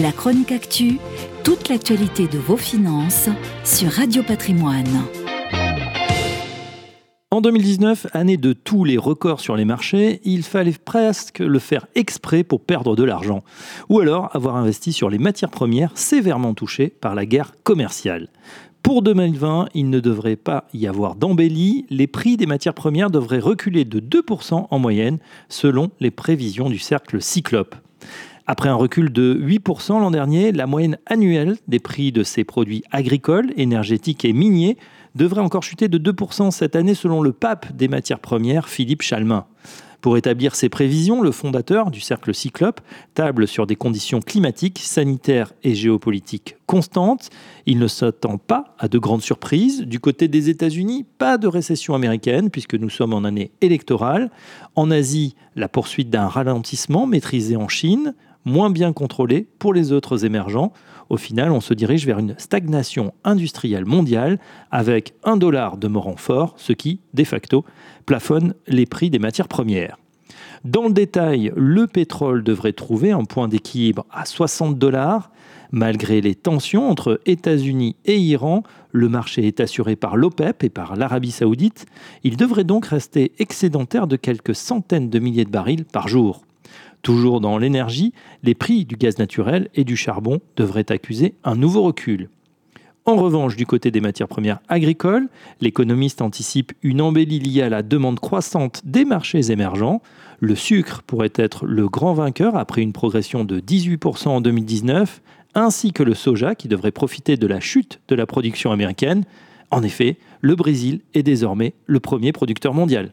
La chronique actu, toute l'actualité de vos finances sur Radio Patrimoine. En 2019, année de tous les records sur les marchés, il fallait presque le faire exprès pour perdre de l'argent, ou alors avoir investi sur les matières premières sévèrement touchées par la guerre commerciale. Pour 2020, il ne devrait pas y avoir d'embellie. Les prix des matières premières devraient reculer de 2% en moyenne, selon les prévisions du cercle Cyclope. Après un recul de 8% l'an dernier, la moyenne annuelle des prix de ces produits agricoles, énergétiques et miniers devrait encore chuter de 2% cette année selon le pape des matières premières, Philippe Chalmin. Pour établir ses prévisions, le fondateur du Cercle Cyclope table sur des conditions climatiques, sanitaires et géopolitiques constantes. Il ne s'attend pas à de grandes surprises. Du côté des États-Unis, pas de récession américaine puisque nous sommes en année électorale. En Asie, la poursuite d'un ralentissement maîtrisé en Chine, moins bien contrôlé pour les autres émergents. Au final, on se dirige vers une stagnation industrielle mondiale avec un dollar demeurant fort, ce qui, de facto, plafonne les prix des matières premières. Dans le détail, le pétrole devrait trouver un point d'équilibre à 60 dollars. Malgré les tensions entre États-Unis et Iran, le marché est assuré par l'OPEP et par l'Arabie saoudite. Il devrait donc rester excédentaire de quelques centaines de milliers de barils par jour. Toujours dans l'énergie, les prix du gaz naturel et du charbon devraient accuser un nouveau recul. En revanche, du côté des matières premières agricoles, l'économiste anticipe une embellie liée à la demande croissante des marchés émergents. Le sucre pourrait être le grand vainqueur après une progression de 18% en 2019, ainsi que le soja qui devrait profiter de la chute de la production américaine. En effet, le Brésil est désormais le premier producteur mondial.